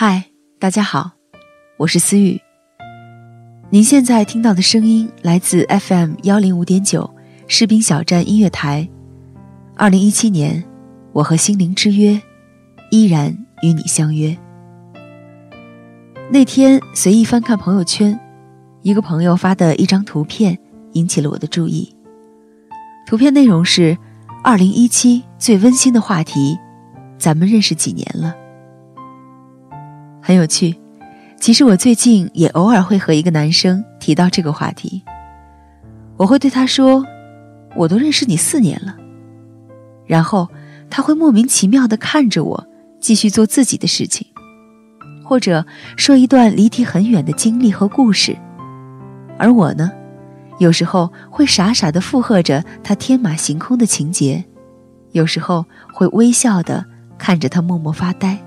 嗨，大家好，我是思雨。您现在听到的声音来自 FM 幺零五点九士兵小站音乐台。二零一七年，我和心灵之约依然与你相约。那天随意翻看朋友圈，一个朋友发的一张图片引起了我的注意。图片内容是：二零一七最温馨的话题，咱们认识几年了？很有趣。其实我最近也偶尔会和一个男生提到这个话题，我会对他说：“我都认识你四年了。”然后他会莫名其妙的看着我，继续做自己的事情。或者说一段离题很远的经历和故事，而我呢，有时候会傻傻的附和着他天马行空的情节，有时候会微笑的看着他默默发呆。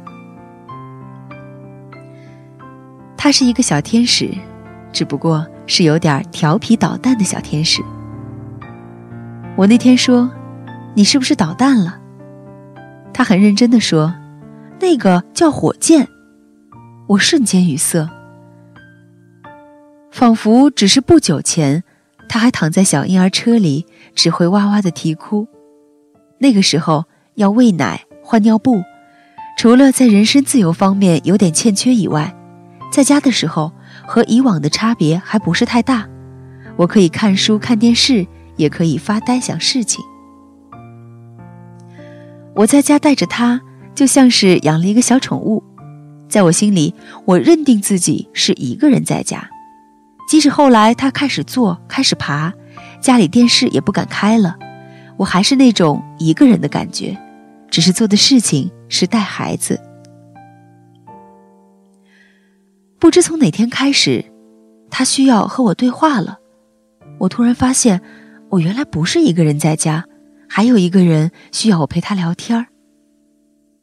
他是一个小天使，只不过是有点调皮捣蛋的小天使。我那天说：“你是不是捣蛋了？”他很认真的说：“那个叫火箭。”我瞬间语塞，仿佛只是不久前，他还躺在小婴儿车里，只会哇哇的啼哭。那个时候要喂奶、换尿布，除了在人身自由方面有点欠缺以外，在家的时候和以往的差别还不是太大。我可以看书、看电视，也可以发呆想事情。我在家带着他，就像是养了一个小宠物。在我心里，我认定自己是一个人在家，即使后来他开始坐、开始爬，家里电视也不敢开了，我还是那种一个人的感觉，只是做的事情是带孩子。不知从哪天开始，他需要和我对话了，我突然发现，我原来不是一个人在家，还有一个人需要我陪他聊天儿。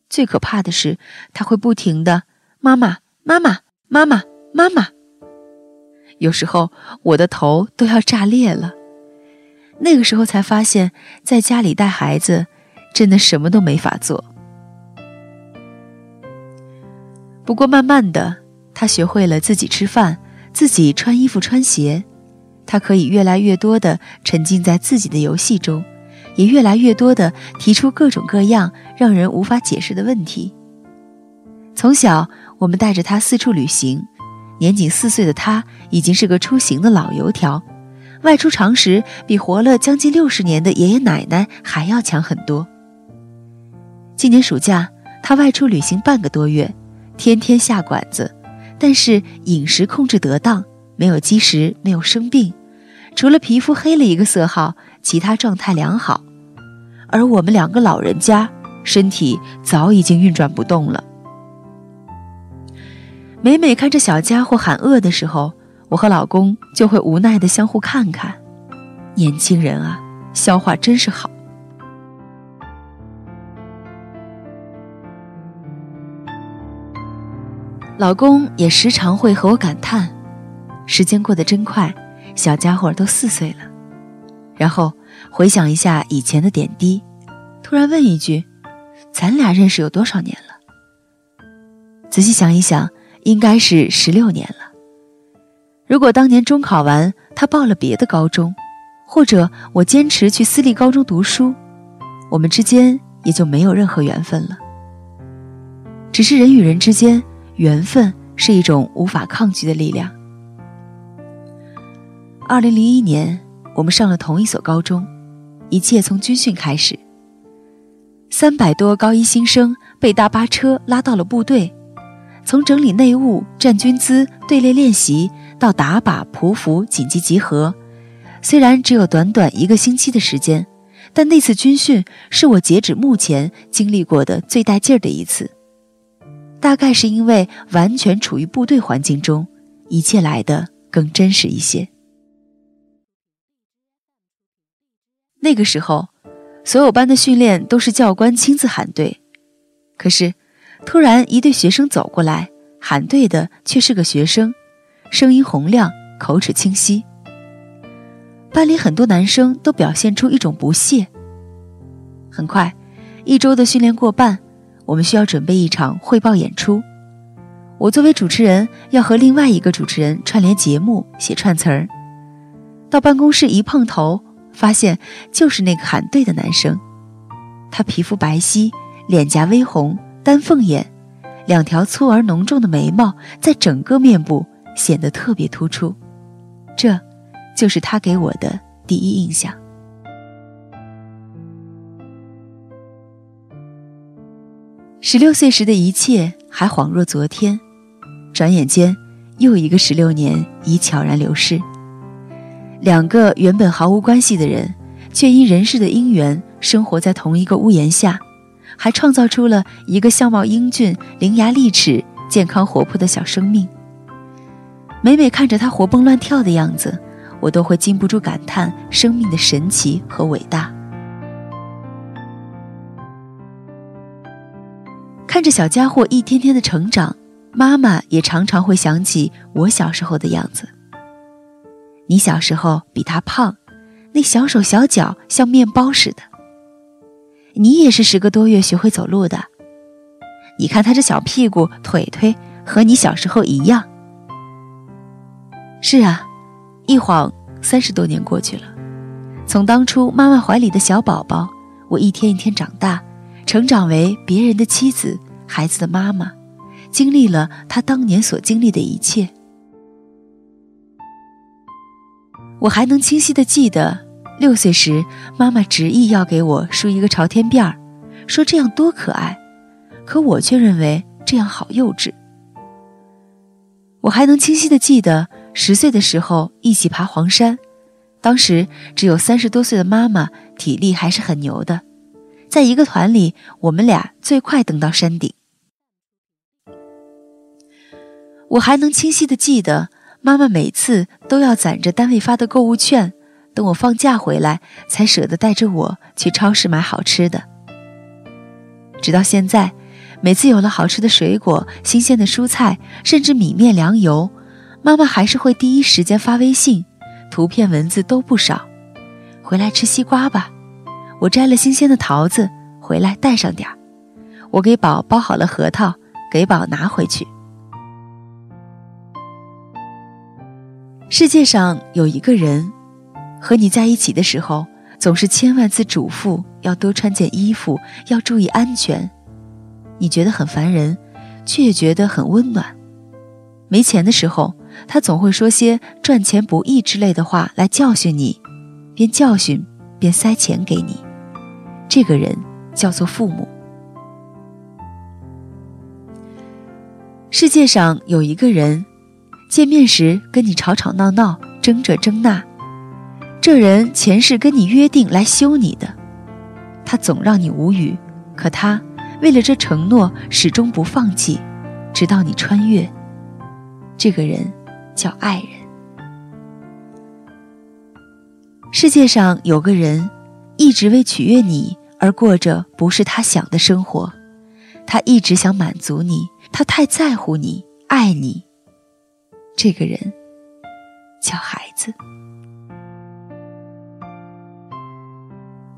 最可怕的是，他会不停的。妈妈，妈妈，妈妈，妈妈。有时候我的头都要炸裂了。那个时候才发现，在家里带孩子，真的什么都没法做。不过慢慢的，他学会了自己吃饭，自己穿衣服、穿鞋。他可以越来越多的沉浸在自己的游戏中，也越来越多的提出各种各样让人无法解释的问题。从小。我们带着他四处旅行，年仅四岁的他已经是个出行的老油条，外出常识比活了将近六十年的爷爷奶奶还要强很多。今年暑假，他外出旅行半个多月，天天下馆子，但是饮食控制得当，没有积食，没有生病，除了皮肤黑了一个色号，其他状态良好。而我们两个老人家，身体早已经运转不动了。每每看着小家伙喊饿的时候，我和老公就会无奈的相互看看。年轻人啊，消化真是好。老公也时常会和我感叹：时间过得真快，小家伙都四岁了。然后回想一下以前的点滴，突然问一句：咱俩认识有多少年了？仔细想一想。应该是十六年了。如果当年中考完，他报了别的高中，或者我坚持去私立高中读书，我们之间也就没有任何缘分了。只是人与人之间，缘分是一种无法抗拒的力量。二零零一年，我们上了同一所高中，一切从军训开始。三百多高一新生被大巴车拉到了部队，从整理内务、站军姿、队列练习到打靶、匍匐、紧急集合，虽然只有短短一个星期的时间，但那次军训是我截止目前经历过的最带劲儿的一次。大概是因为完全处于部队环境中，一切来的更真实一些。那个时候，所有班的训练都是教官亲自喊队，可是，突然一队学生走过来，喊队的却是个学生，声音洪亮，口齿清晰。班里很多男生都表现出一种不屑。很快，一周的训练过半，我们需要准备一场汇报演出。我作为主持人，要和另外一个主持人串联节目，写串词儿。到办公室一碰头。发现就是那个喊对的男生，他皮肤白皙，脸颊微红，丹凤眼，两条粗而浓重的眉毛在整个面部显得特别突出，这，就是他给我的第一印象。十六岁时的一切还恍若昨天，转眼间，又一个十六年已悄然流逝。两个原本毫无关系的人，却因人世的因缘生活在同一个屋檐下，还创造出了一个相貌英俊、伶牙俐齿、健康活泼的小生命。每每看着他活蹦乱跳的样子，我都会禁不住感叹生命的神奇和伟大。看着小家伙一天天的成长，妈妈也常常会想起我小时候的样子。你小时候比他胖，那小手小脚像面包似的。你也是十个多月学会走路的，你看他这小屁股腿腿和你小时候一样。是啊，一晃三十多年过去了，从当初妈妈怀里的小宝宝，我一天一天长大，成长为别人的妻子，孩子的妈妈，经历了他当年所经历的一切。我还能清晰的记得，六岁时，妈妈执意要给我梳一个朝天辫儿，说这样多可爱，可我却认为这样好幼稚。我还能清晰的记得，十岁的时候一起爬黄山，当时只有三十多岁的妈妈体力还是很牛的，在一个团里，我们俩最快登到山顶。我还能清晰地记得。妈妈每次都要攒着单位发的购物券，等我放假回来才舍得带着我去超市买好吃的。直到现在，每次有了好吃的水果、新鲜的蔬菜，甚至米面粮油，妈妈还是会第一时间发微信，图片文字都不少。回来吃西瓜吧，我摘了新鲜的桃子，回来带上点儿。我给宝包好了核桃，给宝拿回去。世界上有一个人，和你在一起的时候，总是千万次嘱咐要多穿件衣服，要注意安全。你觉得很烦人，却也觉得很温暖。没钱的时候，他总会说些赚钱不易之类的话来教训你，边教训边塞钱给你。这个人叫做父母。世界上有一个人。见面时跟你吵吵闹闹，争这争那，这人前世跟你约定来修你的，他总让你无语，可他为了这承诺始终不放弃，直到你穿越。这个人叫爱人。世界上有个人，一直为取悦你而过着不是他想的生活，他一直想满足你，他太在乎你，爱你。这个人叫孩子。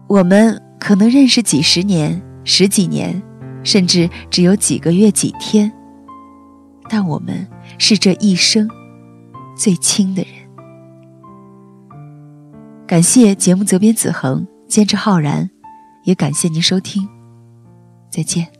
我们可能认识几十年、十几年，甚至只有几个月、几天，但我们是这一生最亲的人。感谢节目责编子恒，监制浩然，也感谢您收听，再见。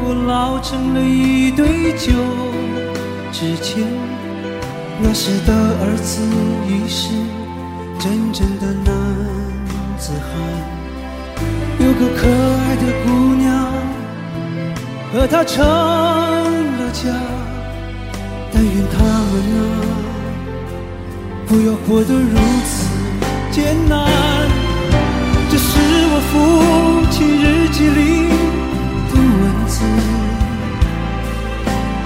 我老成了一堆旧纸钱。那时的儿子已是真正的男子汉，有个可爱的姑娘。和他成了家，但愿他们啊，不要活得如此艰难。这是我父亲日记里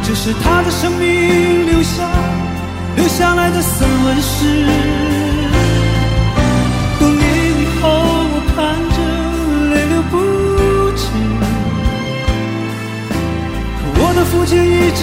这是他的生命留下留下来的散文诗。多年以后我看着泪流不止可我的父亲已经